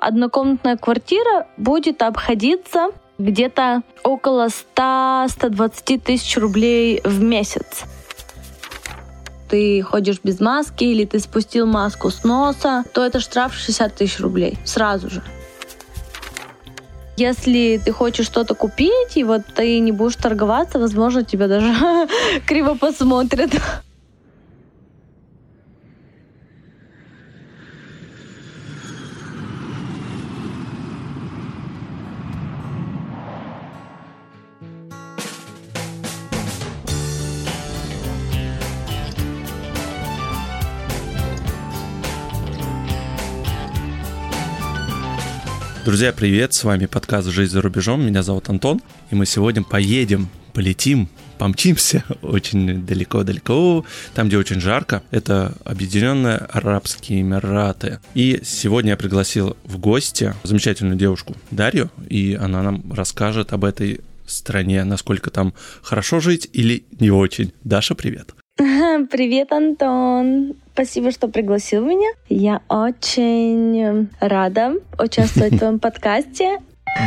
однокомнатная квартира будет обходиться где-то около 100-120 тысяч рублей в месяц ты ходишь без маски или ты спустил маску с носа, то это штраф 60 тысяч рублей сразу же. Если ты хочешь что-то купить, и вот ты не будешь торговаться, возможно, тебя даже криво посмотрят. Друзья, привет! С вами подкаст «Жизнь за рубежом». Меня зовут Антон, и мы сегодня поедем, полетим, помчимся очень далеко-далеко, там, где очень жарко. Это Объединенные Арабские Эмираты. И сегодня я пригласил в гости замечательную девушку Дарью, и она нам расскажет об этой стране, насколько там хорошо жить или не очень. Даша, привет! Привет, Антон. Спасибо, что пригласил меня. Я очень рада участвовать в твоем подкасте.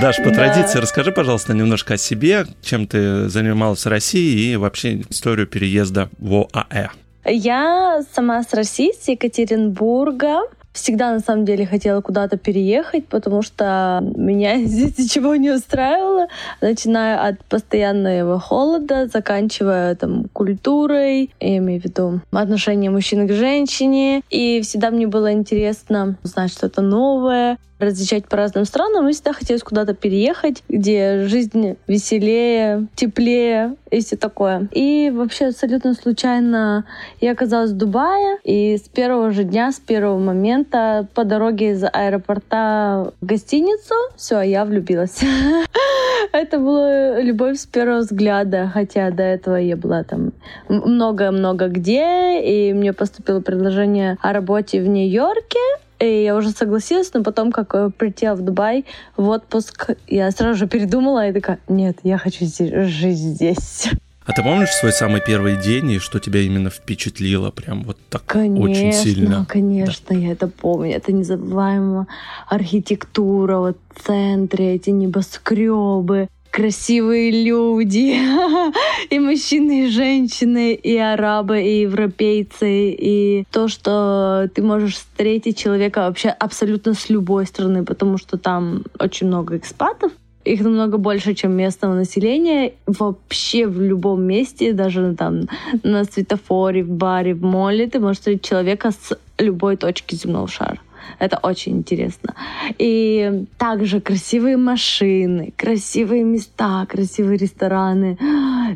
Даш, по да. традиции, расскажи, пожалуйста, немножко о себе, чем ты занималась в России и вообще историю переезда в ОАЭ. Я сама с России, с Екатеринбурга всегда на самом деле хотела куда-то переехать, потому что меня здесь ничего не устраивало, начиная от постоянного холода, заканчивая там культурой, я имею в виду отношение мужчины к женщине, и всегда мне было интересно узнать что-то новое, разъезжать по разным странам, и всегда хотелось куда-то переехать, где жизнь веселее, теплее и все такое. И вообще абсолютно случайно я оказалась в Дубае, и с первого же дня, с первого момента по дороге из аэропорта в гостиницу, все, я влюбилась. Это была любовь с первого взгляда, хотя до этого я была там много-много где, и мне поступило предложение о работе в Нью-Йорке, и я уже согласилась, но потом, как э, прилетела в Дубай в отпуск, я сразу же передумала и такая, нет, я хочу жить здесь. А ты помнишь свой самый первый день и что тебя именно впечатлило прям вот так конечно, очень сильно? Конечно, да. я это помню. Это незабываемая архитектура, вот в центре, эти небоскребы, красивые люди, и мужчины, и женщины, и арабы, и европейцы, и то, что ты можешь встретить человека вообще абсолютно с любой страны, потому что там очень много экспатов, их намного больше, чем местного населения. Вообще в любом месте, даже там на светофоре, в баре, в моле, ты можешь встретить человека с любой точки земного шара. Это очень интересно. И также красивые машины, красивые места, красивые рестораны.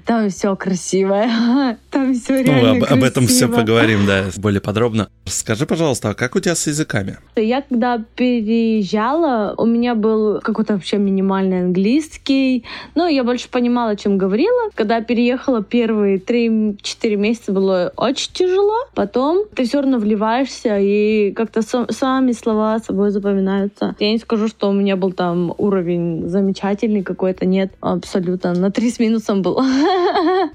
Там все красивое. Там все реально ну, об, красиво. об этом все поговорим, да, более подробно. Скажи, пожалуйста, а как у тебя с языками? Я когда переезжала, у меня был какой-то вообще минимальный английский. Ну, я больше понимала, чем говорила. Когда переехала первые 3-4 месяца было очень тяжело. Потом ты все равно вливаешься и как-то сам сами слова собой запоминаются. Я не скажу, что у меня был там уровень замечательный какой-то, нет, абсолютно. На три с минусом был.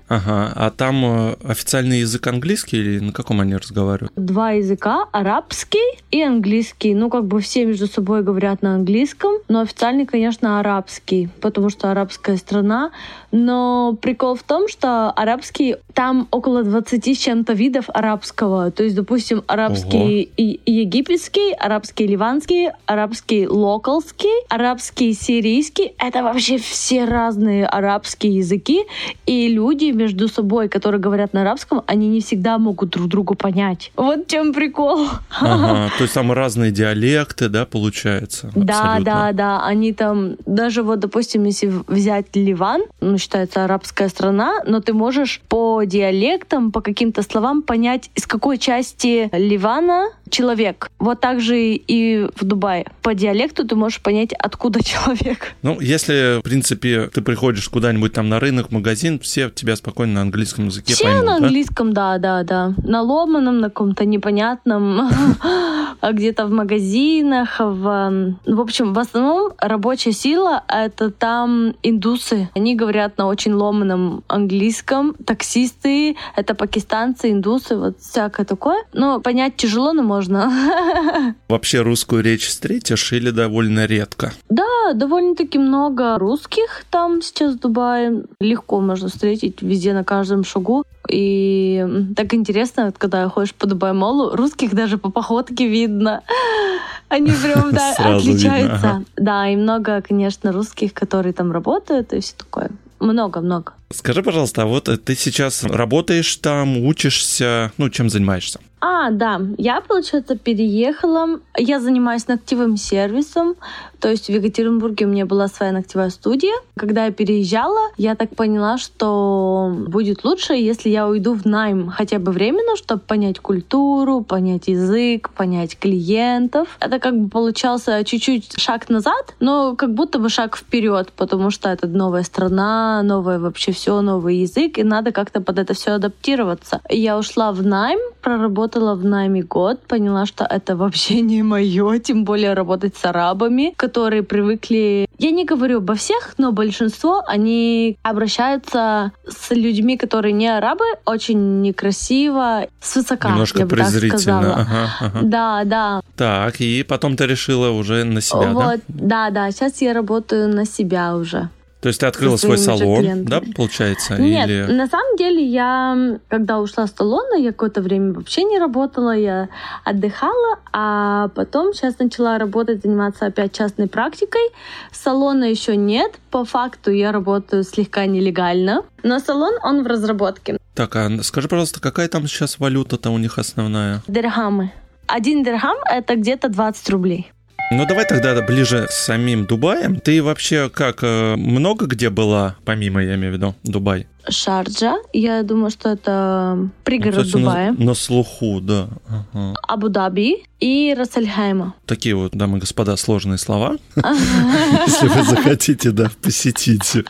Ага, а там э, официальный язык английский или на каком они разговаривают? Два языка, арабский и английский. Ну, как бы все между собой говорят на английском, но официальный, конечно, арабский, потому что арабская страна. Но прикол в том, что арабский, там около 20 с чем-то видов арабского. То есть, допустим, арабский и египетский, арабский ливанский, арабский локалский, арабский сирийский. Это вообще все разные арабские языки. И люди между собой, которые говорят на арабском, они не всегда могут друг другу понять. Вот чем прикол. Ага, то есть там разные диалекты, да, получается? Да, да, да. Они там, даже вот, допустим, если взять Ливан, ну, считается арабская страна, но ты можешь по диалектам, по каким-то словам понять, из какой части Ливана человек. Вот так же и в Дубае. По диалекту ты можешь понять, откуда человек. Ну, если, в принципе, ты приходишь куда-нибудь там на рынок, магазин, все тебя спокойно на английском языке все поймут, на да? английском, да, да, да. На ломаном, на каком-то непонятном, а где-то в магазинах. В, в общем, в основном рабочая сила — это там индусы. Они говорят на очень ломаном английском. Таксисты — это пакистанцы, индусы, вот всякое такое. Но понять тяжело, но можно. Вообще русскую речь встретишь или довольно редко? Да, довольно-таки много русских там сейчас в Дубае. Легко можно встретить везде, на каждом шагу. И так интересно, когда ходишь по Дубай-молу, русских даже по походке видно. Они прям, да, Сразу видно, отличаются. ага. Да, и много, конечно, русских, которые там работают, и все такое. Много-много. Скажи, пожалуйста, а вот ты сейчас работаешь там, учишься, ну, чем занимаешься? А, да, я, получается, переехала. Я занимаюсь ногтевым сервисом. То есть в Екатеринбурге у меня была своя ногтевая студия. Когда я переезжала, я так поняла, что будет лучше, если я уйду в найм хотя бы временно, чтобы понять культуру, понять язык, понять клиентов. Это как бы получался чуть-чуть шаг назад, но как будто бы шаг вперед, потому что это новая страна, новое вообще все, новый язык, и надо как-то под это все адаптироваться. Я ушла в найм, проработала в найме год, поняла, что это вообще не мое, тем более работать с арабами, которые привыкли... Я не говорю обо всех, но большинство, они обращаются с людьми, которые не арабы, очень некрасиво, свысока, Немножко я бы так презрительно. сказала. Ага, ага. Да, да. Так, и потом ты решила уже на себя, да? вот, да, да. Сейчас я работаю на себя уже. То есть ты открыла свой салон, клиентами. да, получается? Нет, Или... на самом деле я, когда ушла с салона, я какое-то время вообще не работала, я отдыхала, а потом сейчас начала работать, заниматься опять частной практикой. Салона еще нет, по факту я работаю слегка нелегально, но салон, он в разработке. Так, а скажи, пожалуйста, какая там сейчас валюта-то у них основная? Дирхамы. Один дирхам — это где-то 20 рублей. Ну, давай тогда ближе с самим Дубаем. Ты вообще как, э, много где была, помимо, я имею в виду, Дубай? Шарджа, я думаю, что это Ну, пригород на- Дубая. На, слуху, да. Ага. Абу-Даби и Рассельхайма. Такие вот, дамы и господа, сложные слова. Если вы захотите, да, посетите.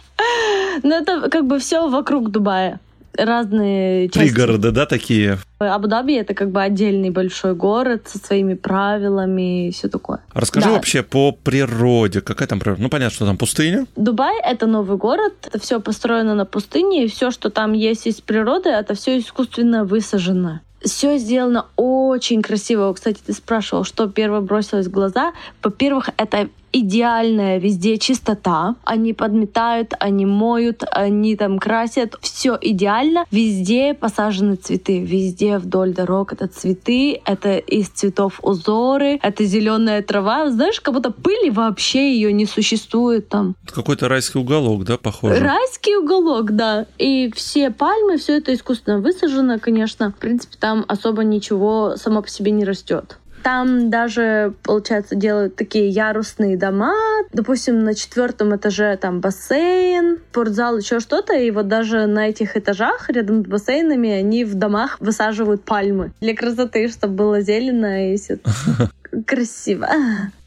Ну, это как бы все вокруг Дубая. Разные части. Пригороды, да, такие? Абу-Даби это как бы отдельный большой город со своими правилами и все такое. А Расскажи Да. вообще по природе. Какая там природа? Ну, понятно, что там пустыня. Дубай это новый город, это все построено на пустыне, и все, что там есть из природы, это все искусственно высажено. Все сделано очень красиво. Кстати, ты спрашивал, что первое бросилось в глаза. Во-первых, это идеальная везде чистота. Они подметают, они моют, они там красят. Все идеально. Везде посажены цветы. Везде вдоль дорог это цветы. Это из цветов узоры. Это зеленая трава. Знаешь, как будто пыли вообще ее не существует там. Это Какой-то райский уголок, да, похоже? Райский уголок, да. И все пальмы, все это искусственно высажено, конечно. В принципе, там особо ничего само по себе не растет. Там даже, получается, делают такие ярусные дома. Допустим, на четвертом этаже там бассейн, спортзал, еще что-то. И вот даже на этих этажах, рядом с бассейнами, они в домах высаживают пальмы. Для красоты, чтобы было зелено и все красиво.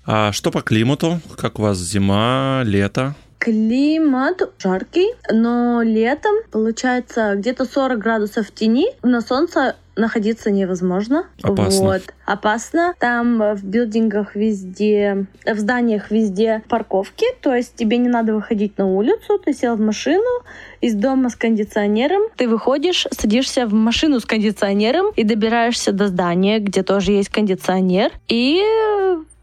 А что по климату? Как у вас зима, лето? Климат жаркий, но летом получается где-то 40 градусов в тени. На солнце находиться невозможно. Опасно. Вот. Опасно. Там в билдингах везде, в зданиях везде парковки, то есть тебе не надо выходить на улицу, ты сел в машину из дома с кондиционером, ты выходишь, садишься в машину с кондиционером и добираешься до здания, где тоже есть кондиционер, и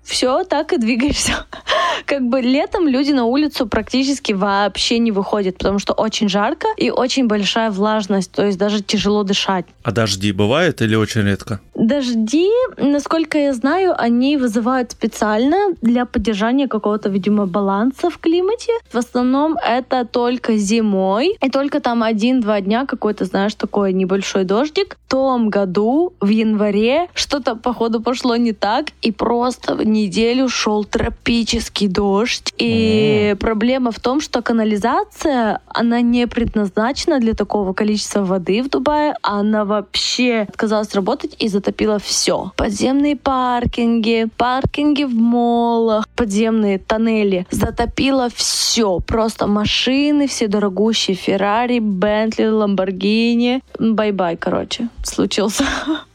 все, так и двигаешься. Как бы летом люди на улицу практически вообще не выходят, потому что очень жарко и очень большая влажность, то есть даже тяжело дышать. А дожди бывают или очень редко? Дожди, насколько я знаю, они вызывают специально для поддержания какого-то, видимо, баланса в климате. В основном это только зимой, и только там один-два дня какой-то, знаешь, такой небольшой дождик. В том году, в январе, что-то, походу, пошло не так, и просто неделю шел тропический дождь. И проблема в том, что канализация, она не предназначена для такого количества воды в Дубае. Она вообще отказалась работать и затопила все. Подземные паркинги, паркинги в молах, подземные тоннели. Затопило все. Просто машины, все дорогущие Феррари, Бентли, Ламборгини. Bye-bye, короче, случился.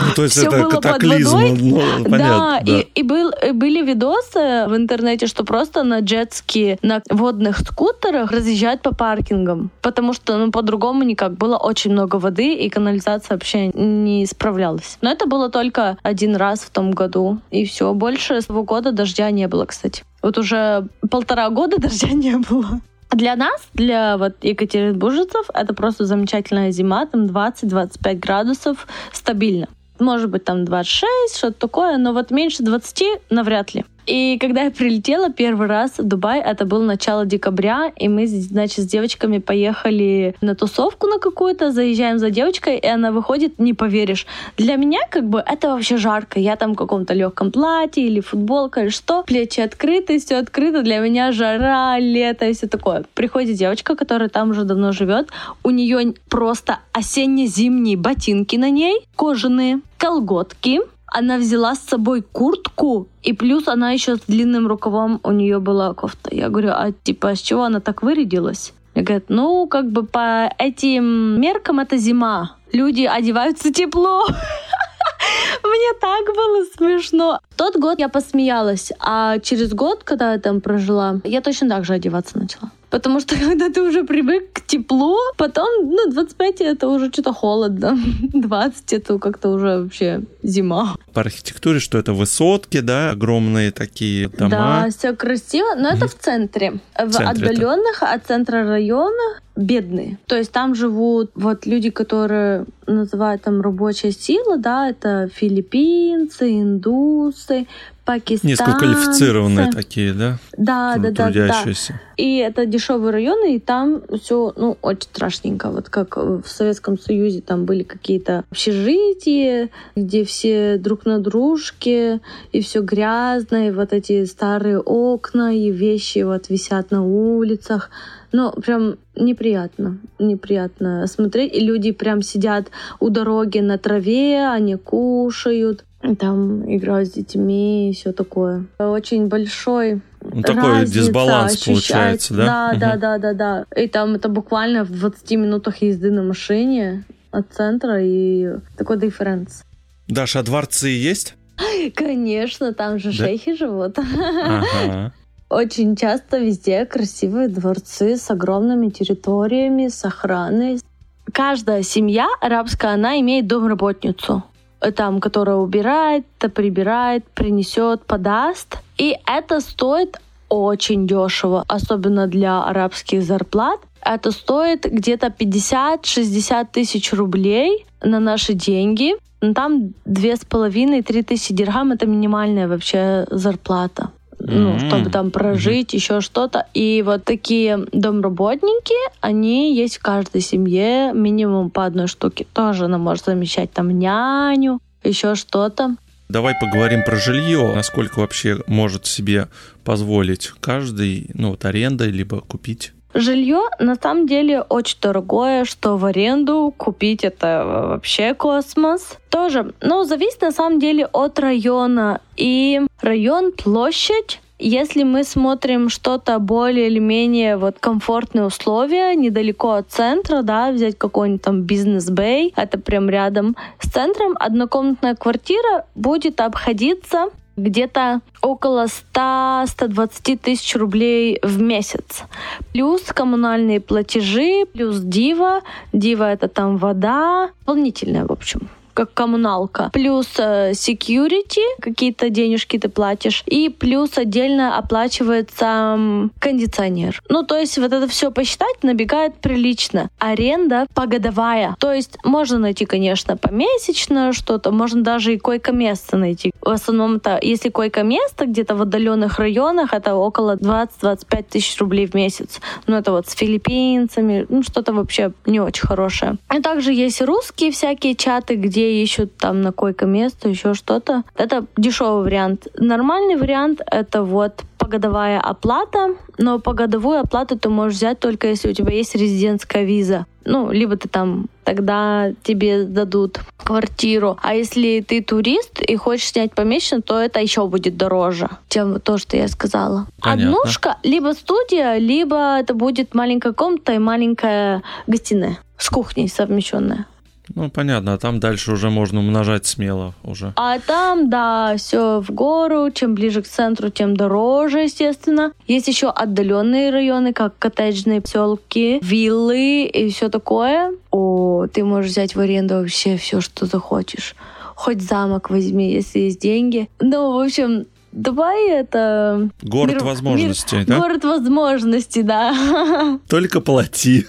Ну, то есть Все это катаклизм, ну, понятно. Да, да. И, и, был, и были видосы в интернете, что просто на jet ski, на водных скутерах разъезжают по паркингам, потому что ну, по-другому никак. Было очень много воды, и канализация вообще не справлялась. Но это было только один раз в том году, и все. Больше с того года дождя не было, кстати. Вот уже полтора года дождя не было. Для нас, для вот екатеринбуржцев, это просто замечательная зима, там 20-25 градусов стабильно. Может быть, там 26, что-то такое, но вот меньше 20 навряд ли. И когда я прилетела первый раз в Дубай, это было начало декабря, и мы, значит, с девочками поехали на тусовку на какую-то, заезжаем за девочкой, и она выходит, не поверишь. Для меня как бы это вообще жарко. Я там в каком-то легком платье или футболка или что. Плечи открыты, все открыто. Для меня жара, лето и все такое. Приходит девочка, которая там уже давно живет. У нее просто осенне-зимние ботинки на ней, кожаные, колготки, она взяла с собой куртку, и плюс она еще с длинным рукавом у нее была кофта. Я говорю, а типа с чего она так вырядилась? Я говорю, ну, как бы по этим меркам это зима. Люди одеваются тепло. Мне так было смешно. Тот год я посмеялась, а через год, когда я там прожила, я точно так же одеваться начала. Потому что когда ты уже привык к теплу, потом, ну, 25 это уже что-то холодно, 20 это как-то уже вообще зима. По архитектуре, что это высотки, да, огромные такие дома. Да, все красиво, но это в центре. В, в отдаленных это. от центра района бедные. То есть там живут вот люди, которые называют там рабочая сила, да, это филиппинцы, индусы, пакистанцы. Низкоквалифицированные такие, да? Да, да, да, да. И это дешевые районы, и там все, ну, очень страшненько. Вот как в Советском Союзе там были какие-то общежития, где все друг на дружке, и все грязно, и вот эти старые окна, и вещи вот висят на улицах. Ну, прям неприятно, неприятно смотреть. И люди прям сидят у дороги на траве, они кушают там играют с детьми и все такое. Очень большой ну, такой дисбаланс получается, да? Да, угу. да, да, да, да. И там это буквально в 20 минутах езды на машине от центра и такой дифференс. Даша, а дворцы есть? Конечно, там же да? шейхи живут. Ага. Очень часто везде красивые дворцы с огромными территориями, с охраной. Каждая семья арабская, она имеет домработницу там, которая убирает, прибирает, принесет, подаст. И это стоит очень дешево, особенно для арабских зарплат. Это стоит где-то 50-60 тысяч рублей на наши деньги. Там с половиной, три тысячи дирхам это минимальная вообще зарплата ну, чтобы там прожить, mm-hmm. еще что-то. И вот такие домработники, они есть в каждой семье, минимум по одной штуке. Тоже она может замещать там няню, еще что-то. Давай поговорим про жилье. Насколько вообще может себе позволить каждый, ну вот аренда, либо купить? Жилье на самом деле очень дорогое, что в аренду купить это вообще космос. Тоже, но зависит на самом деле от района. И район, площадь если мы смотрим что-то более или менее вот комфортные условия, недалеко от центра, да, взять какой-нибудь там бизнес-бэй, это прям рядом с центром, однокомнатная квартира будет обходиться где-то около 100-120 тысяч рублей в месяц. Плюс коммунальные платежи, плюс дива. Дива — это там вода. Дополнительная, в общем как коммуналка, плюс э, security, какие-то денежки ты платишь, и плюс отдельно оплачивается кондиционер. Ну, то есть вот это все посчитать набегает прилично. Аренда погодовая. То есть можно найти, конечно, помесячно что-то, можно даже и койко-место найти. В основном это, если койко-место где-то в отдаленных районах, это около 20-25 тысяч рублей в месяц. Ну, это вот с филиппинцами, ну, что-то вообще не очень хорошее. И также есть русские всякие чаты, где ищут там на койко место, еще что-то. Это дешевый вариант. Нормальный вариант — это вот погодовая оплата, но погодовую оплату ты можешь взять только если у тебя есть резидентская виза. Ну, либо ты там тогда тебе дадут квартиру. А если ты турист и хочешь снять помесячно, то это еще будет дороже, чем то, что я сказала. Понятно. Однушка, либо студия, либо это будет маленькая комната и маленькая гостиная с кухней совмещенная. Ну, понятно, а там дальше уже можно умножать смело уже. А там, да, все в гору. Чем ближе к центру, тем дороже, естественно. Есть еще отдаленные районы, как коттеджные поселки, виллы и все такое. О, ты можешь взять в аренду вообще все, что захочешь. Хоть замок возьми, если есть деньги. Ну, в общем, Дубай это... Город мир- возможностей, мир- да? Город возможностей, да. Только плати.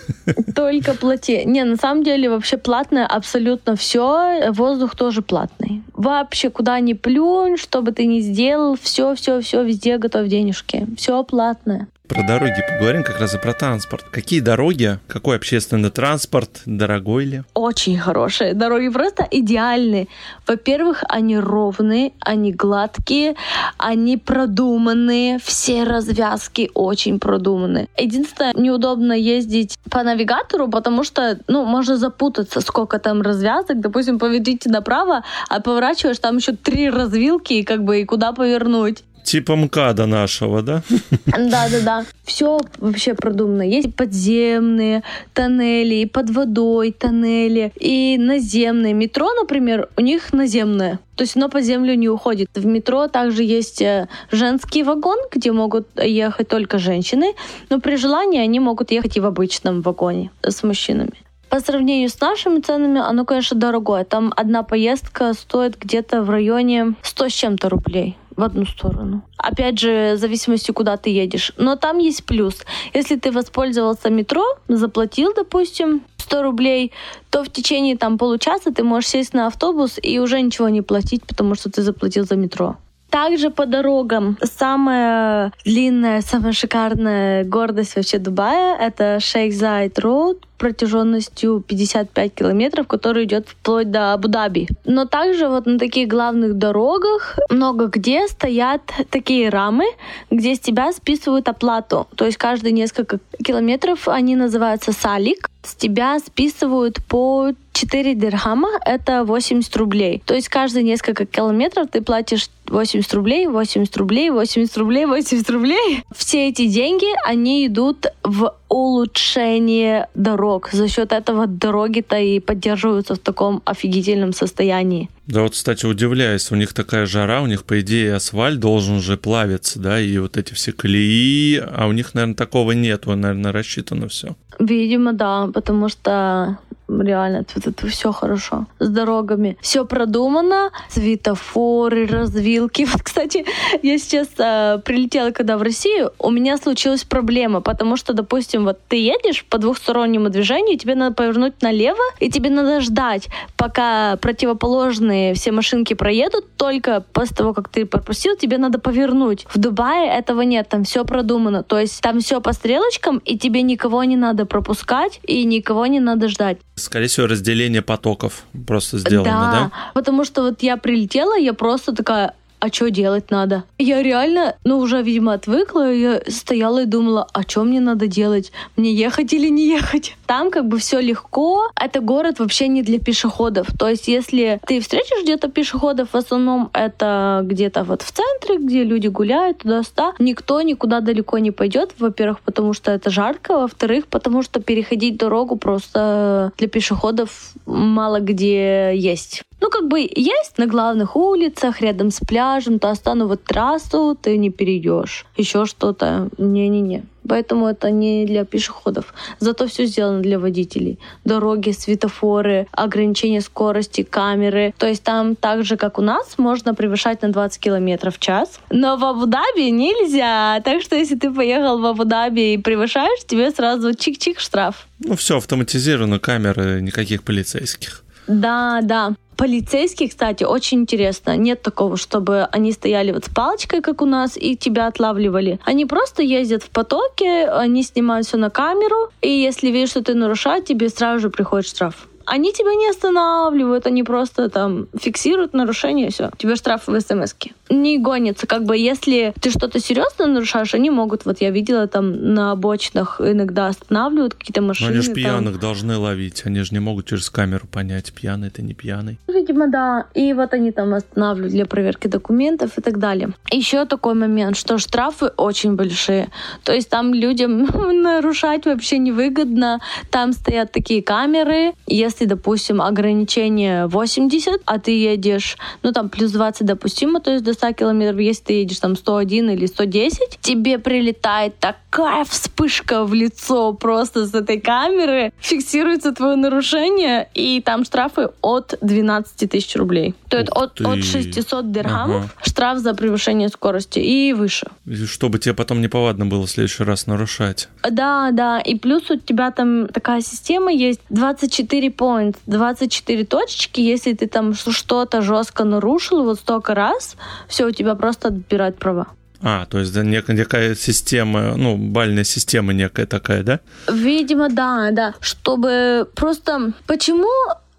Только плати. Не, на самом деле вообще платное абсолютно все. Воздух тоже платный. Вообще, куда ни плюнь, что бы ты ни сделал, все, все, все, везде готов денежки. Все платное. Про дороги поговорим как раз и про транспорт. Какие дороги, какой общественный транспорт, дорогой ли? Очень хорошие. Дороги просто идеальные. Во-первых, они ровные, они гладкие, они продуманные, все развязки очень продуманы. Единственное, неудобно ездить по навигатору, потому что, ну, можно запутаться, сколько там развязок. Допустим, поверните направо, а поворачиваешь, там еще три развилки, как бы и куда повернуть. Типа МКАДа нашего, да? Да, да, да. Все вообще продумано. Есть подземные тоннели, и под водой тоннели, и наземные. Метро, например, у них наземное. То есть оно по землю не уходит. В метро также есть э, женский вагон, где могут ехать только женщины, но при желании они могут ехать и в обычном вагоне с мужчинами. По сравнению с нашими ценами, оно, конечно, дорогое. Там одна поездка стоит где-то в районе 100 с чем-то рублей в одну сторону. Опять же, в зависимости, куда ты едешь. Но там есть плюс. Если ты воспользовался метро, заплатил, допустим, 100 рублей, то в течение там получаса ты можешь сесть на автобус и уже ничего не платить, потому что ты заплатил за метро. Также по дорогам самая длинная, самая шикарная гордость вообще Дубая — это Шейх Зайд Роуд протяженностью 55 километров, который идет вплоть до Абу-Даби. Но также вот на таких главных дорогах много где стоят такие рамы, где с тебя списывают оплату. То есть каждые несколько километров они называются салик. С тебя списывают по 4 дирхама, это 80 рублей. То есть каждые несколько километров ты платишь 80 рублей, 80 рублей, 80 рублей, 80 рублей. Все эти деньги, они идут в улучшение дорог. За счет этого дороги-то и поддерживаются в таком офигительном состоянии. Да вот, кстати, удивляюсь, у них такая жара, у них, по идее, асфальт должен же плавиться, да, и вот эти все колеи, а у них, наверное, такого нет, наверное, рассчитано все. Видимо, да, потому что реально тут, тут все хорошо с дорогами. Все продумано, светофоры, развилки. Вот, кстати, я сейчас э, прилетела когда в Россию, у меня случилась проблема, потому что, допустим, вот ты едешь по двухстороннему движению, тебе надо повернуть налево, и тебе надо ждать, пока противоположные все машинки проедут, только после того, как ты пропустил, тебе надо повернуть. В Дубае этого нет, там все продумано, то есть там все по стрелочкам, и тебе никого не надо пропускать, и никого не надо ждать. Скорее всего, разделение потоков просто сделано, да? Да, потому что вот я прилетела, я просто такая, а что делать надо? Я реально, ну, уже, видимо, отвыкла, я стояла и думала, а что мне надо делать? Мне ехать или не ехать? Там как бы все легко. Это город вообще не для пешеходов. То есть, если ты встретишь где-то пешеходов, в основном это где-то вот в центре, где люди гуляют туда-сюда, никто никуда далеко не пойдет. Во-первых, потому что это жарко, во-вторых, потому что переходить дорогу просто для пешеходов мало где есть. Ну, как бы есть на главных улицах, рядом с пляжем, то остану вот трассу ты не перейдешь. Еще что-то. Не-не-не. Поэтому это не для пешеходов. Зато все сделано для водителей. Дороги, светофоры, ограничение скорости, камеры. То есть там так же, как у нас, можно превышать на 20 километров в час. Но в Абу-Даби нельзя. Так что если ты поехал в Абу-Даби и превышаешь, тебе сразу чик-чик штраф. Ну, все автоматизировано, камеры, никаких полицейских. Да, да. Полицейские, кстати, очень интересно. Нет такого, чтобы они стояли вот с палочкой, как у нас, и тебя отлавливали. Они просто ездят в потоке, они снимают все на камеру, и если видят, что ты нарушаешь, тебе сразу же приходит штраф. Они тебя не останавливают, они просто там фиксируют нарушение, все. Тебе штраф в смс -ке. Не гонится. Как бы если ты что-то серьезно нарушаешь, они могут, вот я видела там на обочинах иногда останавливают какие-то машины. Но они же там. пьяных должны ловить, они же не могут через камеру понять, пьяный ты, не пьяный. Видимо, да. И вот они там останавливают для проверки документов и так далее. Еще такой момент, что штрафы очень большие. То есть там людям нарушать вообще невыгодно. Там стоят такие камеры. Если, допустим, ограничение 80, а ты едешь, ну там плюс 20 допустимо, то есть до 100 километров, если ты едешь там 101 или 110, тебе прилетает такая вспышка в лицо просто с этой камеры, фиксируется твое нарушение, и там штрафы от 12 тысяч рублей. То есть от, от 600 дирхамов ага. штраф за превышение скорости и выше. Чтобы тебе потом неповадно было в следующий раз нарушать. Да, да. И плюс у тебя там такая система есть 24 points, 24 точечки. Если ты там что-то жестко нарушил вот столько раз, все, у тебя просто отбирают права. А, то есть да, некая система, ну, бальная система некая такая, да? Видимо, да, да. Чтобы просто... Почему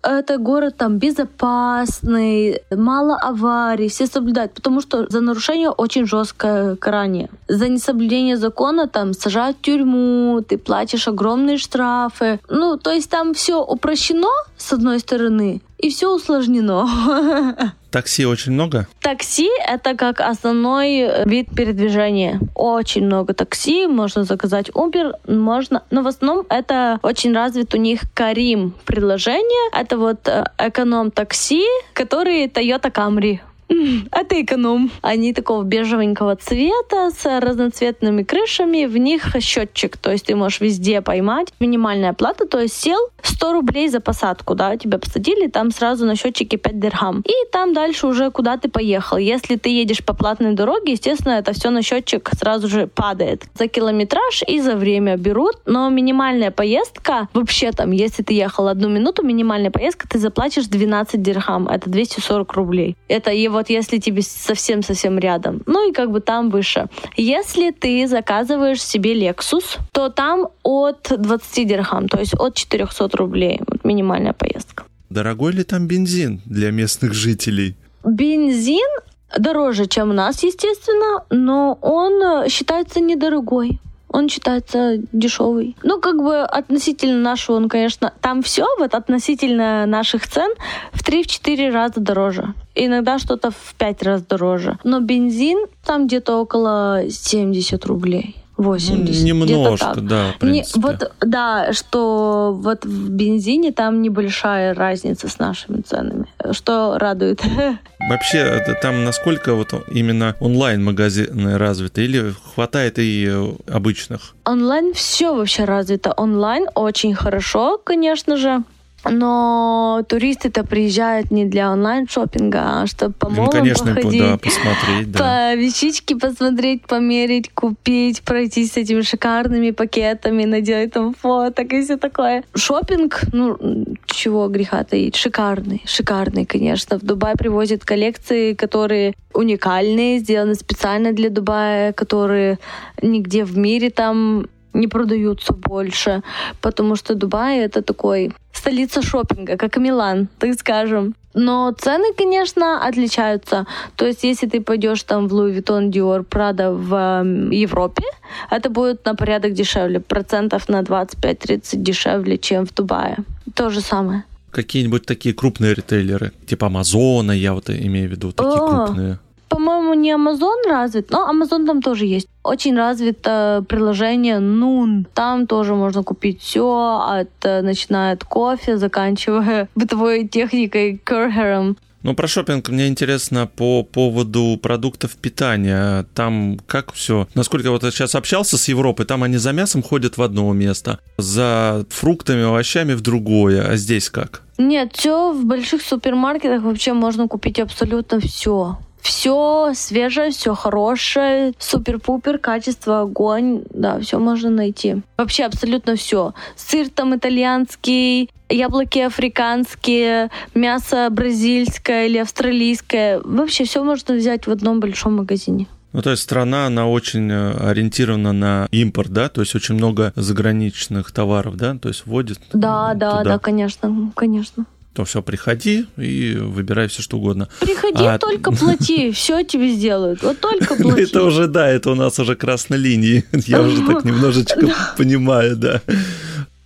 это город там безопасный, мало аварий, все соблюдают, потому что за нарушение очень жесткое карание. За несоблюдение закона там сажают в тюрьму, ты платишь огромные штрафы. Ну, то есть там все упрощено, с одной стороны, и все усложнено. Такси очень много? Такси — это как основной вид передвижения. Очень много такси, можно заказать Uber, можно... Но в основном это очень развит у них Карим приложение. Это вот э, эконом-такси, который Toyota Camry. Это эконом. Они такого бежевенького цвета с разноцветными крышами. В них счетчик, то есть ты можешь везде поймать. Минимальная плата, то есть сел 100 рублей за посадку, да, тебя посадили, там сразу на счетчике 5 дирхам. И там дальше уже куда ты поехал. Если ты едешь по платной дороге, естественно, это все на счетчик сразу же падает. За километраж и за время берут, но минимальная поездка, вообще там, если ты ехал одну минуту, минимальная поездка, ты заплатишь 12 дирхам, это 240 рублей. Это его вот если тебе совсем-совсем рядом. Ну и как бы там выше. Если ты заказываешь себе Lexus, то там от 20 дирхам, то есть от 400 рублей. Вот минимальная поездка. Дорогой ли там бензин для местных жителей? Бензин дороже, чем у нас, естественно, но он считается недорогой он считается дешевый. Ну, как бы относительно нашего, он, конечно, там все вот относительно наших цен в 3-4 раза дороже. Иногда что-то в 5 раз дороже. Но бензин там где-то около 70 рублей. 80. Немножко, да. Не, вот, да, что вот в бензине там небольшая разница с нашими ценами, что радует. Вообще, там насколько вот именно онлайн-магазины развиты или хватает и обычных? Онлайн все вообще развито. Онлайн очень хорошо, конечно же. Но туристы-то приезжают не для онлайн-шопинга, а чтобы по молам ну, конечно, походить, да, посмотреть, да. по вещички посмотреть, померить, купить, пройтись с этими шикарными пакетами, наделать там фоток и все такое. Шопинг, ну, чего греха таить, шикарный, шикарный, конечно. В Дубай привозят коллекции, которые уникальные, сделаны специально для Дубая, которые нигде в мире там не продаются больше, потому что Дубай это такой столица шопинга, как и Милан, так скажем. Но цены, конечно, отличаются. То есть, если ты пойдешь там в Louis Vuitton, Dior, Prada в Европе, это будет на порядок дешевле, процентов на 25-30 дешевле, чем в Дубае. То же самое. Какие-нибудь такие крупные ритейлеры, типа Амазона, я вот имею в виду, такие О, крупные по-моему, не Amazon развит, но Amazon там тоже есть. Очень развито приложение Noon. Там тоже можно купить все, от э, начиная от кофе, заканчивая бытовой техникой, керхером. Ну, про шопинг мне интересно по поводу продуктов питания. Там как все? Насколько вот я сейчас общался с Европой, там они за мясом ходят в одно место, за фруктами, овощами в другое. А здесь как? Нет, все в больших супермаркетах вообще можно купить абсолютно все. Все свежее, все хорошее, супер-пупер, качество, огонь, да, все можно найти. Вообще абсолютно все. Сыр там итальянский, яблоки африканские, мясо бразильское или австралийское. Вообще все можно взять в одном большом магазине. Ну, то есть страна, она очень э, ориентирована на импорт, да? То есть очень много заграничных товаров, да? То есть вводит Да, да, да, конечно, конечно. То все, приходи и выбирай все, что угодно. Приходи, а... только плати, все тебе сделают. Вот только плати. Это уже, да, это у нас уже красной линии. Я уже так немножечко понимаю, да.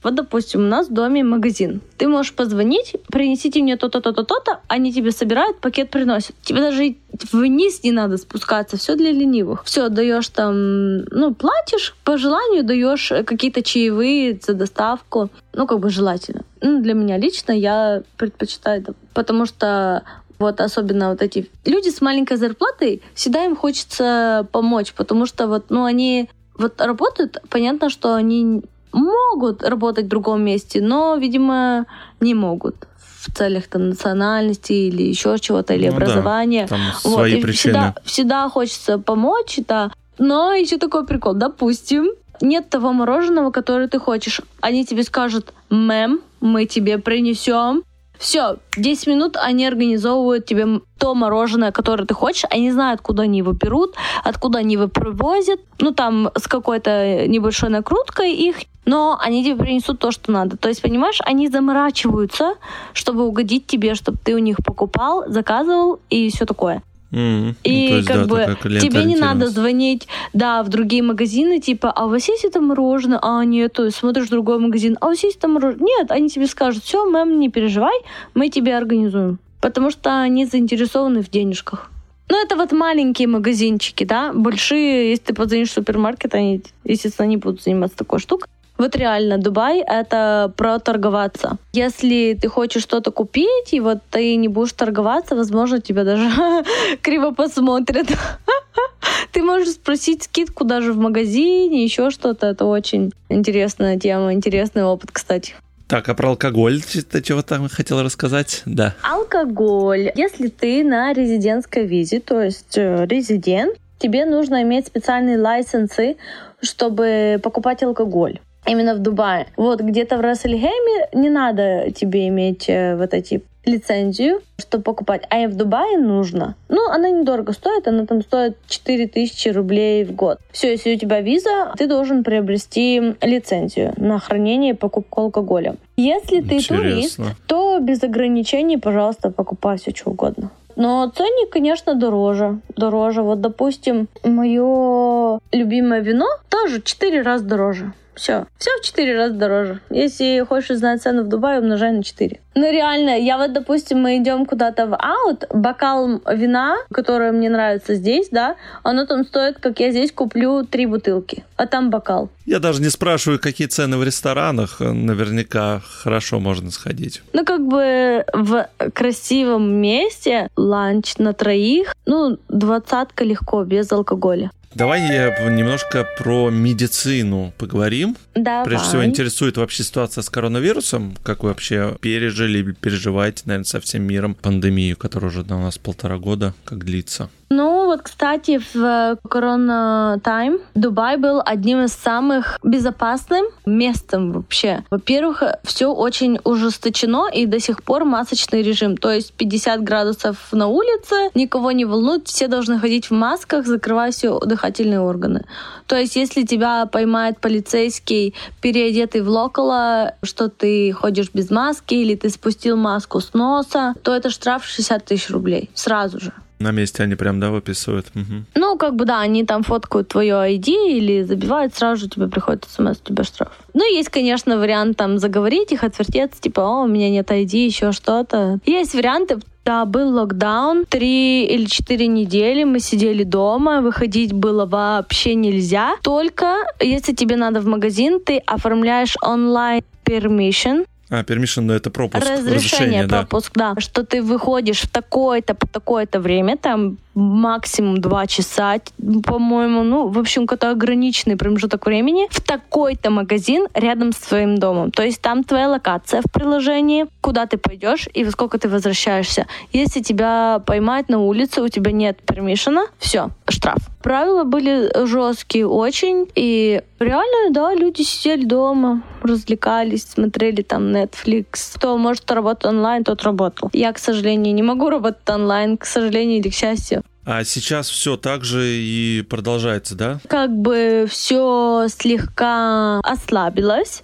Вот, допустим, у нас в доме магазин. Ты можешь позвонить, принесите мне то-то, то-то, то-то, они тебе собирают, пакет приносят. Тебе даже вниз не надо спускаться, все для ленивых. Все, даешь там, ну, платишь, по желанию даешь какие-то чаевые за доставку. Ну, как бы желательно. Ну, для меня лично я предпочитаю это, потому что вот особенно вот эти люди с маленькой зарплатой, всегда им хочется помочь, потому что вот, ну, они вот работают, понятно, что они могут работать в другом месте, но, видимо, не могут в целях там национальности или еще чего-то, или ну, образования. Да, вот, свои и причины. Всегда, всегда хочется помочь, да. Но еще такой прикол. Допустим, нет того мороженого, которое ты хочешь. Они тебе скажут, мэм, мы тебе принесем все, 10 минут они организовывают тебе то мороженое, которое ты хочешь. Они знают, куда они его берут, откуда они его привозят. Ну, там с какой-то небольшой накруткой их. Но они тебе принесут то, что надо. То есть, понимаешь, они заморачиваются, чтобы угодить тебе, чтобы ты у них покупал, заказывал и все такое. Mm, и ну, есть, как да, бы тебе не надо звонить, да, в другие магазины, типа, а у вас есть это мороженое? А, нет, смотришь другой магазин, а у вас есть это мороженое? Нет, они тебе скажут, все, мэм, не переживай, мы тебе организуем. Потому что они заинтересованы в денежках. Ну, это вот маленькие магазинчики, да. Большие, если ты позвонишь в супермаркет, они, естественно, не будут заниматься такой штукой. Вот реально, Дубай — это про торговаться. Если ты хочешь что-то купить, и вот ты не будешь торговаться, возможно, тебя даже криво посмотрят. Ты можешь спросить скидку даже в магазине, еще что-то. Это очень интересная тема, интересный опыт, кстати. Так, а про алкоголь ты чего там хотела рассказать? Да. Алкоголь. Если ты на резидентской визе, то есть э, резидент, тебе нужно иметь специальные лайсенсы, чтобы покупать алкоголь. Именно в Дубае. Вот где-то в Рассельхейме не надо тебе иметь э, вот эти лицензию, чтобы покупать. А в Дубае нужно. Ну, она недорого стоит, она там стоит 4000 рублей в год. Все, если у тебя виза, ты должен приобрести лицензию на хранение и покупку алкоголя. Если ты Интересно. турист, то без ограничений, пожалуйста, покупай все, что угодно. Но ценник, конечно, дороже. Дороже. Вот, допустим, мое любимое вино тоже 4 раза дороже. Все. Все в 4 раза дороже. Если хочешь узнать цену в Дубае, умножай на 4. Ну реально, я вот, допустим, мы идем куда-то в аут, бокал вина, которое мне нравится здесь, да, оно там стоит, как я здесь куплю три бутылки, а там бокал. Я даже не спрашиваю, какие цены в ресторанах, наверняка хорошо можно сходить. Ну, как бы в красивом месте ланч на троих, ну, двадцатка легко, без алкоголя. Давай немножко про медицину поговорим. Давай. Прежде всего, интересует вообще ситуация с коронавирусом. Как вы вообще пережили или переживаете, наверное, со всем миром пандемию, которая уже у нас полтора года, как длится? Ну, вот, кстати, в корона тайм Дубай был одним из самых безопасным местом вообще. Во-первых, все очень ужесточено и до сих пор масочный режим. То есть 50 градусов на улице, никого не волнует, все должны ходить в масках, закрывая все дыхательные органы. То есть если тебя поймает полицейский, переодетый в локала, что ты ходишь без маски или ты спустил маску с носа, то это штраф 60 тысяч рублей сразу же. На месте они прям, да, выписывают? Угу. Ну, как бы, да, они там фоткают твое ID или забивают, сразу же тебе приходит смс, у тебя штраф. Ну, есть, конечно, вариант там заговорить их, отвертеться, типа, о, у меня нет ID, еще что-то. Есть варианты, да, был локдаун. Три или четыре недели мы сидели дома, выходить было вообще нельзя. Только если тебе надо в магазин, ты оформляешь онлайн permission, а, permission, ну, это пропуск. Разрешение, разрешение пропуск, да. да. Что ты выходишь в такое-то, по такое-то время, там максимум два часа, по-моему, ну, в общем, какой-то ограниченный промежуток времени, в такой-то магазин рядом с своим домом. То есть там твоя локация в приложении, куда ты пойдешь и во сколько ты возвращаешься. Если тебя поймают на улице, у тебя нет пермишена, все, штраф. Правила были жесткие очень, и реально, да, люди сидели дома, развлекались, смотрели там Netflix. Кто может работать онлайн, тот работал. Я, к сожалению, не могу работать онлайн, к сожалению или к счастью. А сейчас все так же и продолжается, да? Как бы все слегка ослабилось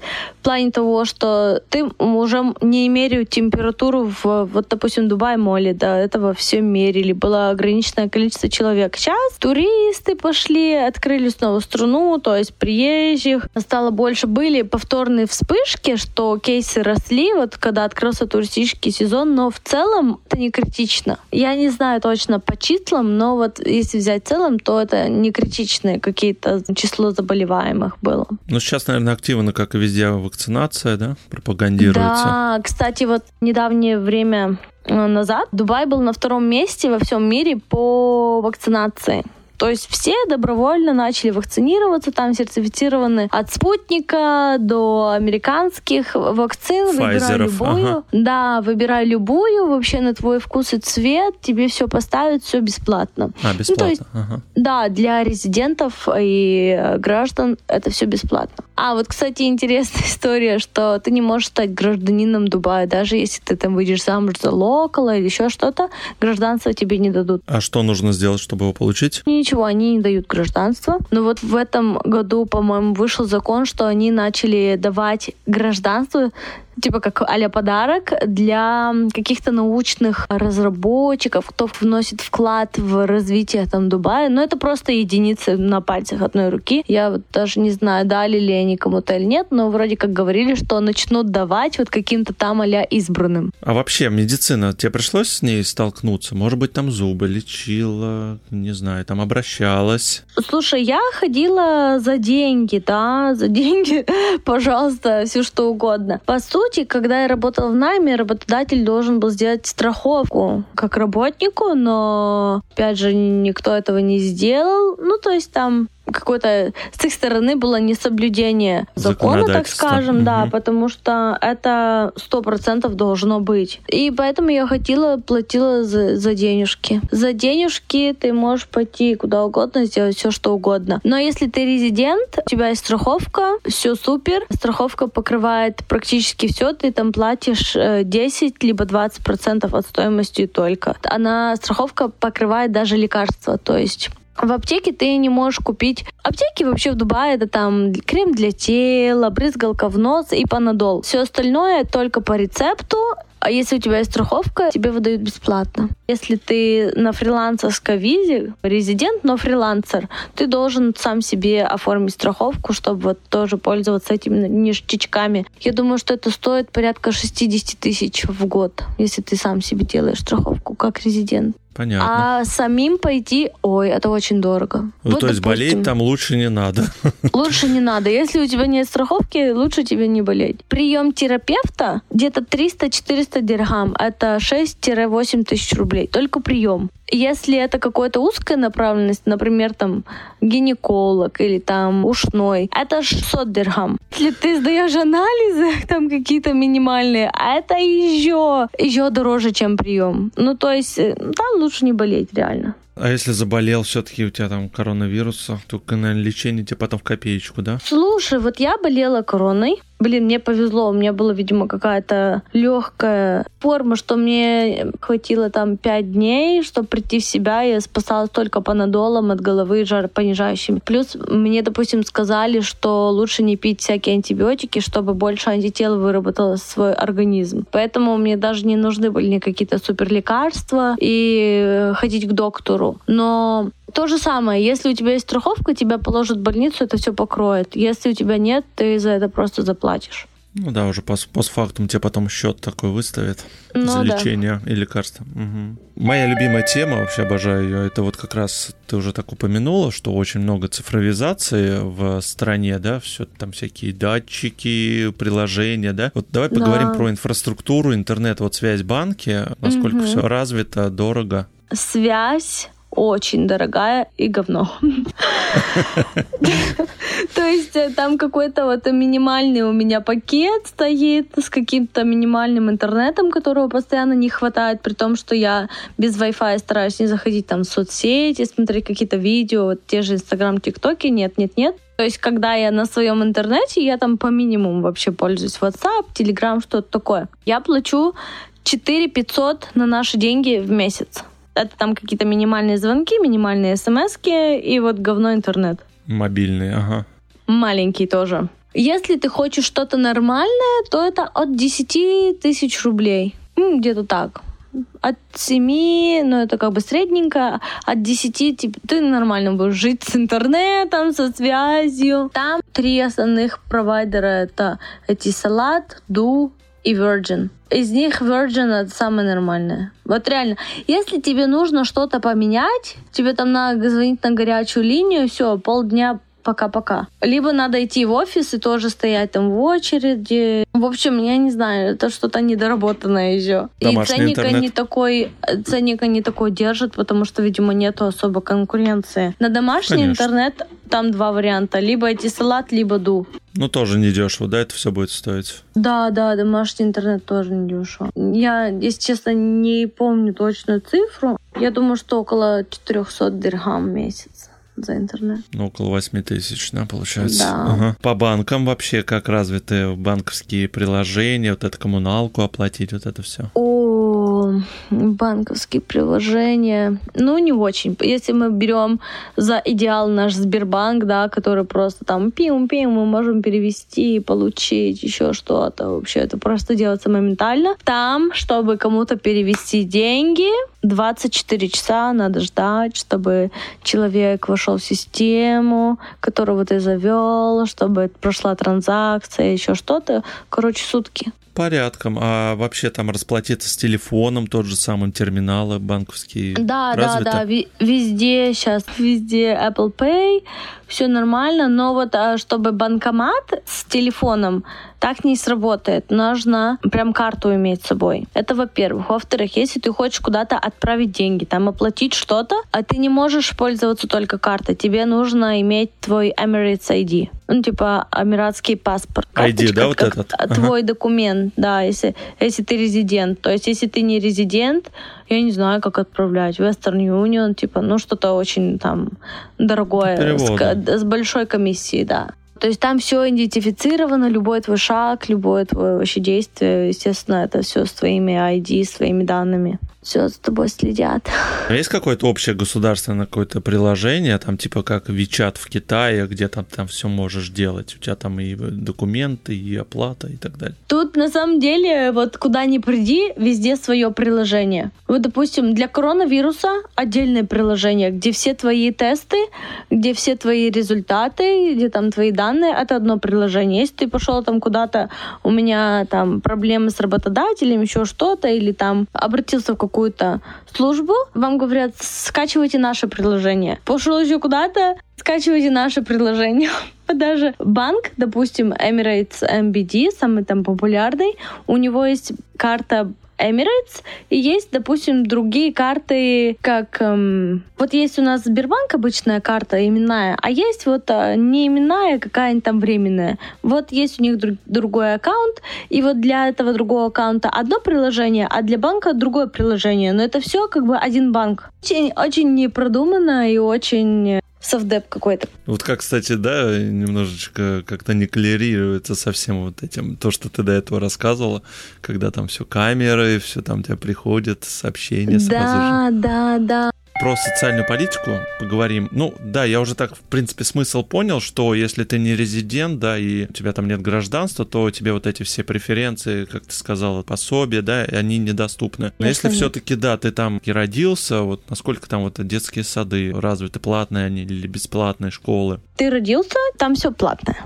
плане того, что ты уже не меряют температуру в, вот, допустим, Дубай Моле, до этого все мерили, было ограниченное количество человек. Сейчас туристы пошли, открыли снова струну, то есть приезжих стало больше. Были повторные вспышки, что кейсы росли, вот когда открылся туристический сезон, но в целом это не критично. Я не знаю точно по числам, но вот если взять в целом, то это не критичное какие-то число заболеваемых было. Ну, сейчас, наверное, активно, как и везде, вакцинация, да, пропагандируется. Да, кстати, вот недавнее время э, назад Дубай был на втором месте во всем мире по вакцинации. То есть все добровольно начали вакцинироваться, там сертифицированы от спутника до американских вакцин. Выбирай любую. Ага. Да, выбирай любую, вообще на твой вкус и цвет, тебе все поставят, все бесплатно. А, бесплатно. Ну, то есть, ага. Да, для резидентов и граждан это все бесплатно. А вот, кстати, интересная история, что ты не можешь стать гражданином Дубая, даже если ты там выйдешь замуж за локала или еще что-то, гражданство тебе не дадут. А что нужно сделать, чтобы его получить? Ничего они не дают гражданство. Но вот в этом году, по-моему, вышел закон, что они начали давать гражданство типа как а подарок для каких-то научных разработчиков, кто вносит вклад в развитие там Дубая. Но это просто единицы на пальцах одной руки. Я вот даже не знаю, дали ли они кому-то или нет, но вроде как говорили, что начнут давать вот каким-то там а избранным. А вообще медицина, тебе пришлось с ней столкнуться? Может быть, там зубы лечила, не знаю, там обращалась? Слушай, я ходила за деньги, да, за деньги, пожалуйста, все что угодно. По сути, сути, когда я работала в найме, работодатель должен был сделать страховку как работнику, но, опять же, никто этого не сделал. Ну, то есть там какое-то с их стороны было несоблюдение закона, так скажем, угу. да, потому что это сто процентов должно быть. И поэтому я ходила, платила за, за денежки. За денежки ты можешь пойти куда угодно, сделать все, что угодно. Но если ты резидент, у тебя есть страховка, все супер, страховка покрывает практически все, ты там платишь 10 э, либо 20 процентов от стоимости только. Она, страховка покрывает даже лекарства, то есть в аптеке ты не можешь купить. Аптеки вообще в Дубае это там крем для тела, брызгалка в нос и панадол. Все остальное только по рецепту. А если у тебя есть страховка, тебе выдают бесплатно. Если ты на фрилансерской визе, резидент, но фрилансер, ты должен сам себе оформить страховку, чтобы вот тоже пользоваться этими ништячками. Я думаю, что это стоит порядка 60 тысяч в год, если ты сам себе делаешь страховку как резидент. Понятно. А самим пойти, ой, это очень дорого. Ну, вот, то есть допустим, болеть там лучше не надо. Лучше не надо. Если у тебя нет страховки, лучше тебе не болеть. Прием терапевта где-то 300-400 дирхам. Это 6-8 тысяч рублей. Только прием. Если это какая-то узкая направленность, например, там гинеколог или там ушной, это 600 дирхам. Если ты сдаешь анализы, там какие-то минимальные, а это еще, еще дороже, чем прием. Ну, то есть э, там лучше не болеть, реально. А если заболел все-таки у тебя там коронавирус, то, наверное, лечение тебе потом в копеечку, да? Слушай, вот я болела короной. Блин, мне повезло, у меня была, видимо, какая-то легкая форма, что мне хватило там пять дней, чтобы прийти в себя. Я спасалась только панадолом от головы жаропонижающими. Плюс мне, допустим, сказали, что лучше не пить всякие антибиотики, чтобы больше антител выработало свой организм. Поэтому мне даже не нужны были какие-то супер лекарства и ходить к доктору. Но то же самое, если у тебя есть страховка, тебя положат в больницу, это все покроет. Если у тебя нет, ты за это просто заплатишь. Ну да, уже пост постфактум тебе потом счет такой выставят ну, за лечение да. и лекарства. Угу. Моя любимая тема, вообще обожаю ее, это вот как раз ты уже так упомянула, что очень много цифровизации в стране, да, все там всякие датчики, приложения, да. Вот давай поговорим да. про инфраструктуру, интернет, вот связь банки, насколько угу. все развито, дорого. Связь очень дорогая и говно. То есть э, там какой-то вот минимальный у меня пакет стоит с каким-то минимальным интернетом, которого постоянно не хватает, при том, что я без Wi-Fi стараюсь не заходить там в соцсети, смотреть какие-то видео, вот те же Инстаграм, ТикТоки, нет, нет, нет. То есть, когда я на своем интернете, я там по минимуму вообще пользуюсь WhatsApp, Telegram, что-то такое. Я плачу 4 500 на наши деньги в месяц. Это там какие-то минимальные звонки, минимальные смс и вот говно интернет. Мобильный, ага. Маленький тоже. Если ты хочешь что-то нормальное, то это от 10 тысяч рублей. Где-то так от 7, ну это как бы средненько, от 10 типа, ты нормально будешь жить с интернетом, со связью. Там три основных провайдера это эти Салат, Ду и Virgin. Из них Virgin это самое нормальное. Вот реально, если тебе нужно что-то поменять, тебе там надо звонить на горячую линию, все, полдня пока-пока. Либо надо идти в офис и тоже стоять там в очереди. В общем, я не знаю, это что-то недоработанное еще. Домашний и интернет. не такой, ценника не такой держит, потому что, видимо, нету особо конкуренции. На домашний Конечно. интернет там два варианта. Либо эти салат, либо ду. Ну, тоже не дешево, да, это все будет стоить. Да, да, домашний интернет тоже не дешево. Я, если честно, не помню точную цифру. Я думаю, что около 400 дирхам в месяц за интернет. Ну, около 8 тысяч, да, получается. Да. Ага. По банкам вообще как развиты банковские приложения, вот эту коммуналку оплатить, вот это все. О, банковские приложения. Ну, не очень. Если мы берем за идеал наш Сбербанк, да, который просто там пим-пим, мы можем перевести, получить еще что-то. Вообще это просто делается моментально. Там, чтобы кому-то перевести деньги, 24 часа надо ждать, чтобы человек вошел в систему, которого ты завел, чтобы прошла транзакция, еще что-то. Короче, сутки. Порядком. А вообще там расплатиться с телефоном, тот же самый терминалы банковские. Да, развито? да, да, везде сейчас, везде Apple Pay, все нормально, но вот а, чтобы банкомат с телефоном так не сработает. Нужно прям карту иметь с собой. Это во-первых. Во-вторых, если ты хочешь куда-то отправить деньги, там оплатить что-то, а ты не можешь пользоваться только картой, тебе нужно иметь твой Emirates ID. Ну, типа, эмиратский паспорт. ID, да, вот этот? т- Ага. Твой документ, да, если, если ты резидент. То есть, если ты не резидент, я не знаю, как отправлять. Western Union, типа, ну, что-то очень там дорогое, с, Переводы. с большой комиссией, да. То есть там все идентифицировано, любой твой шаг, любое твое вообще действие, естественно, это все с твоими ID, своими данными. Все за тобой следят. А есть какое-то общее государственное какое-то приложение, там типа как Вичат в Китае, где там, там все можешь делать? У тебя там и документы, и оплата, и так далее. Тут на самом деле, вот куда ни приди, везде свое приложение. Вот, допустим, для коронавируса отдельное приложение, где все твои тесты, где все твои результаты, где там твои данные, это одно приложение. Если ты пошел там куда-то, у меня там проблемы с работодателем, еще что-то, или там обратился в какую-то службу, вам говорят, скачивайте наше приложение. Пошел еще куда-то, скачивайте наше приложение. Даже банк, допустим, Emirates MBD, самый там популярный, у него есть карта Emirates, и есть, допустим, другие карты, как... эм, вот есть у нас Сбербанк обычная карта именная, а есть вот э, не именная, какая-нибудь там временная. Вот есть у них друг- другой аккаунт, и вот для этого другого аккаунта одно приложение, а для банка другое приложение. Но это все как бы один банк. Очень, очень непродуманно и очень э, совдеп какой-то. Вот как, кстати, да, немножечко как-то не коллерируется со всем вот этим, то, что ты до этого рассказывала, когда там все камеры, все там тебе приходят, сообщения сразу же. Да, да, да. Про социальную политику поговорим. Ну, да, я уже так, в принципе, смысл понял, что если ты не резидент, да, и у тебя там нет гражданства, то тебе вот эти все преференции, как ты сказала, пособия, да, они недоступны. Но если все-таки, да, ты там и родился, вот насколько там вот детские сады развиты, платные они или бесплатные школы? Ты родился, там все платное.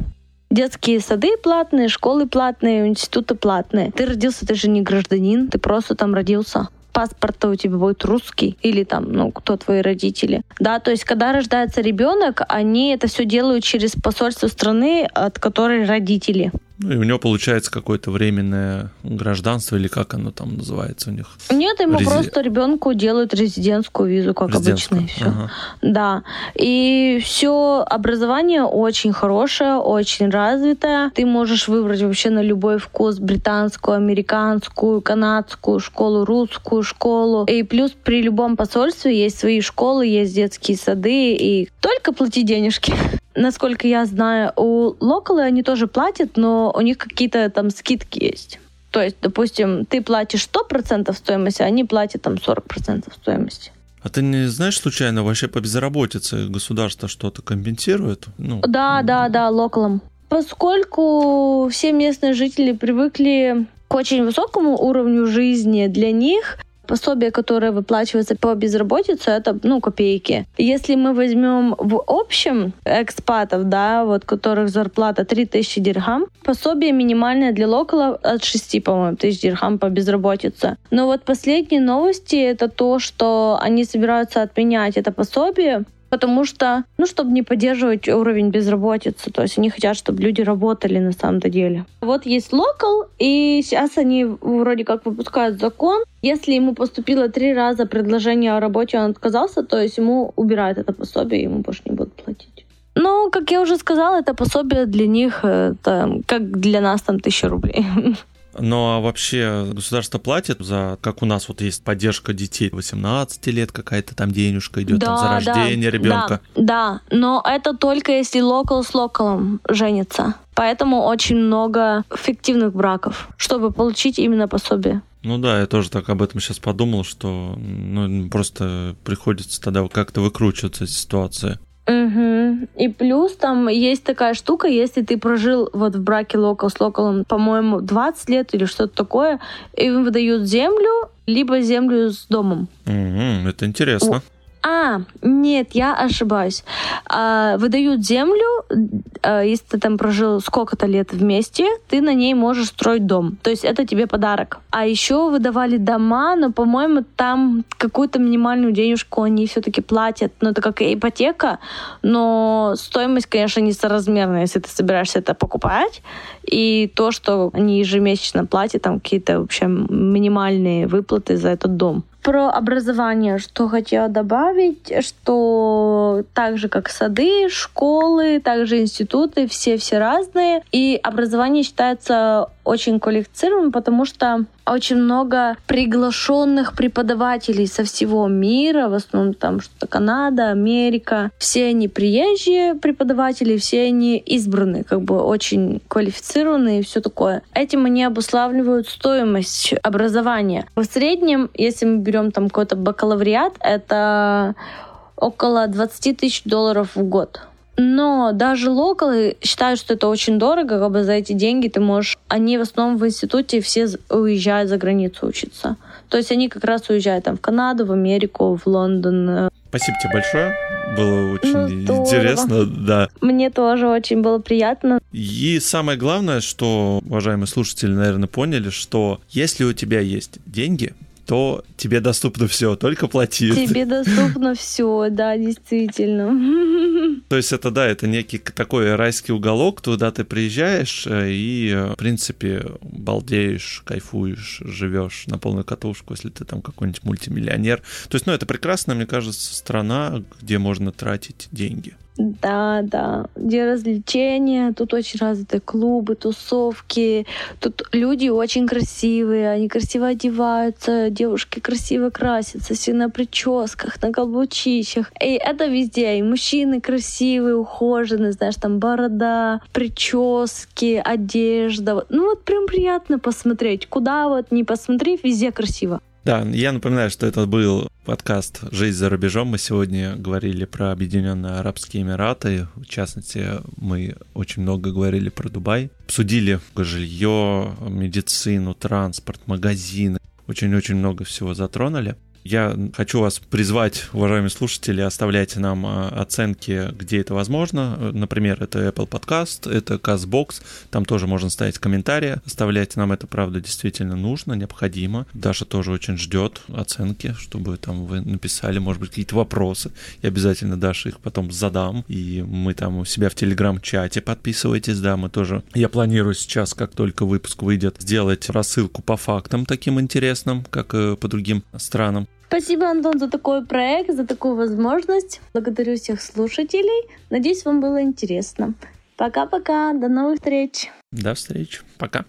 Детские сады платные, школы платные, институты платные. Ты родился, ты же не гражданин, ты просто там родился. Паспорт у тебя будет русский или там, ну, кто твои родители. Да, то есть, когда рождается ребенок, они это все делают через посольство страны, от которой родители. Ну, и у него получается какое-то временное гражданство, или как оно там называется у них? Нет, ему Рези- просто ребенку делают резидентскую визу, как Резидентскую. обычно, и все. Ага. Да. И все образование очень хорошее, очень развитое. Ты можешь выбрать вообще на любой вкус британскую, американскую, канадскую школу, русскую школу. И плюс при любом посольстве есть свои школы, есть детские сады. И только плати денежки. Насколько я знаю, у локалы они тоже платят, но у них какие-то там скидки есть. То есть, допустим, ты платишь 100% стоимости, а они платят там 40% стоимости. А ты не знаешь случайно вообще по безработице государство что-то компенсирует? Ну, да, да, да, локалом. Поскольку все местные жители привыкли к очень высокому уровню жизни, для них пособие, которое выплачивается по безработице, это, ну, копейки. Если мы возьмем в общем экспатов, да, вот которых зарплата 3000 дирхам, пособие минимальное для локала от 6, по-моему, тысяч дирхам по безработице. Но вот последние новости это то, что они собираются отменять это пособие, потому что, ну, чтобы не поддерживать уровень безработицы. То есть они хотят, чтобы люди работали на самом-то деле. Вот есть локал, и сейчас они вроде как выпускают закон. Если ему поступило три раза предложение о работе, он отказался, то есть ему убирают это пособие, ему больше не будут платить. Ну, как я уже сказала, это пособие для них, это как для нас там тысяча рублей. Ну а вообще государство платит за, как у нас вот есть поддержка детей 18 лет, какая-то там денежка идет да, там, за рождение да, ребенка. Да, да, но это только если локал с локалом женится. Поэтому очень много фиктивных браков, чтобы получить именно пособие. Ну да, я тоже так об этом сейчас подумал, что ну, просто приходится тогда как-то выкручиваться из ситуации. Угу. И плюс там есть такая штука, если ты прожил вот в браке локал с локалом, по-моему, 20 лет или что-то такое, им выдают землю, либо землю с домом. Угу, это интересно. А, нет, я ошибаюсь. А, выдают землю, а, если ты там прожил сколько-то лет вместе, ты на ней можешь строить дом. То есть это тебе подарок. А еще выдавали дома, но, по-моему, там какую-то минимальную денежку они все-таки платят. Ну, это как ипотека, но стоимость, конечно, несоразмерная, если ты собираешься это покупать. И то, что они ежемесячно платят, там какие-то вообще минимальные выплаты за этот дом. Про образование, что хотела добавить, что так же, как сады, школы, также институты, все-все разные. И образование считается очень квалифицированным, потому что очень много приглашенных преподавателей со всего мира, в основном там что-то Канада, Америка. Все они приезжие преподаватели, все они избранные, как бы очень квалифицированные и все такое. Этим они обуславливают стоимость образования. В среднем, если мы берем там какой-то бакалавриат, это около 20 тысяч долларов в год. Но даже локалы считают, что это очень дорого, как бы за эти деньги ты можешь... Они в основном в институте все уезжают за границу учиться. То есть они как раз уезжают там в Канаду, в Америку, в Лондон. Спасибо тебе большое. Было очень ну, интересно, да. Мне тоже очень было приятно. И самое главное, что, уважаемые слушатели, наверное, поняли, что если у тебя есть деньги, то тебе доступно все, только плати. Тебе доступно все, да, действительно. То есть это, да, это некий такой райский уголок, туда ты приезжаешь э, и, э, в принципе, балдеешь, кайфуешь, живешь на полную катушку, если ты там какой-нибудь мультимиллионер. То есть, ну, это прекрасная, мне кажется, страна, где можно тратить деньги. Да, да. Где развлечения, тут очень развиты клубы, тусовки. Тут люди очень красивые, они красиво одеваются, девушки красиво красятся, все на прическах, на каблучищах. И это везде. И мужчины красивые, ухоженные, знаешь, там борода, прически, одежда. Ну вот прям приятно посмотреть. Куда вот не посмотри, везде красиво. Да, я напоминаю, что это был подкаст «Жизнь за рубежом». Мы сегодня говорили про Объединенные Арабские Эмираты. В частности, мы очень много говорили про Дубай. Обсудили жилье, медицину, транспорт, магазины. Очень-очень много всего затронули. Я хочу вас призвать, уважаемые слушатели, оставляйте нам а, оценки, где это возможно. Например, это Apple Podcast, это CastBox, там тоже можно ставить комментарии. Оставляйте нам это, правда, действительно нужно, необходимо. Даша тоже очень ждет оценки, чтобы там вы написали, может быть, какие-то вопросы. Я обязательно Даше их потом задам. И мы там у себя в Телеграм-чате подписывайтесь, да, мы тоже... Я планирую сейчас, как только выпуск выйдет, сделать рассылку по фактам таким интересным, как и по другим странам. Спасибо, Антон, за такой проект, за такую возможность. Благодарю всех слушателей. Надеюсь, вам было интересно. Пока-пока. До новых встреч. До встречи. Пока.